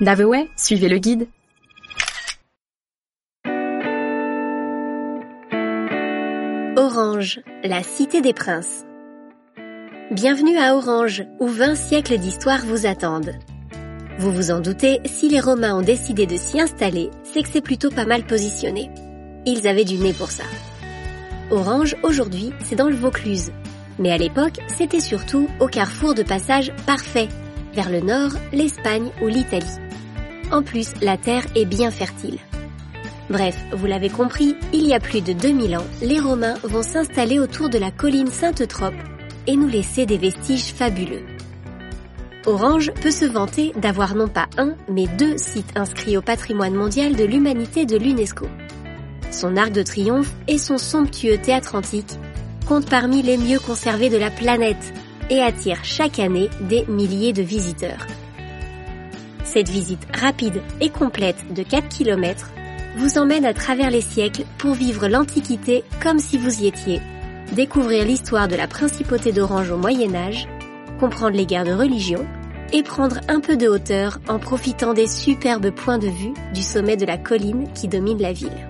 Daveway, suivez le guide. Orange, la cité des princes. Bienvenue à Orange, où 20 siècles d'histoire vous attendent. Vous vous en doutez, si les Romains ont décidé de s'y installer, c'est que c'est plutôt pas mal positionné. Ils avaient du nez pour ça. Orange, aujourd'hui, c'est dans le Vaucluse. Mais à l'époque, c'était surtout au carrefour de passage parfait, vers le nord, l'Espagne ou l'Italie. En plus, la terre est bien fertile. Bref, vous l'avez compris, il y a plus de 2000 ans, les Romains vont s'installer autour de la colline Sainte-Trope et nous laisser des vestiges fabuleux. Orange peut se vanter d'avoir non pas un, mais deux sites inscrits au patrimoine mondial de l'humanité de l'UNESCO. Son arc de triomphe et son somptueux théâtre antique comptent parmi les mieux conservés de la planète et attirent chaque année des milliers de visiteurs. Cette visite rapide et complète de 4 km vous emmène à travers les siècles pour vivre l'Antiquité comme si vous y étiez, découvrir l'histoire de la principauté d'Orange au Moyen Âge, comprendre les guerres de religion et prendre un peu de hauteur en profitant des superbes points de vue du sommet de la colline qui domine la ville.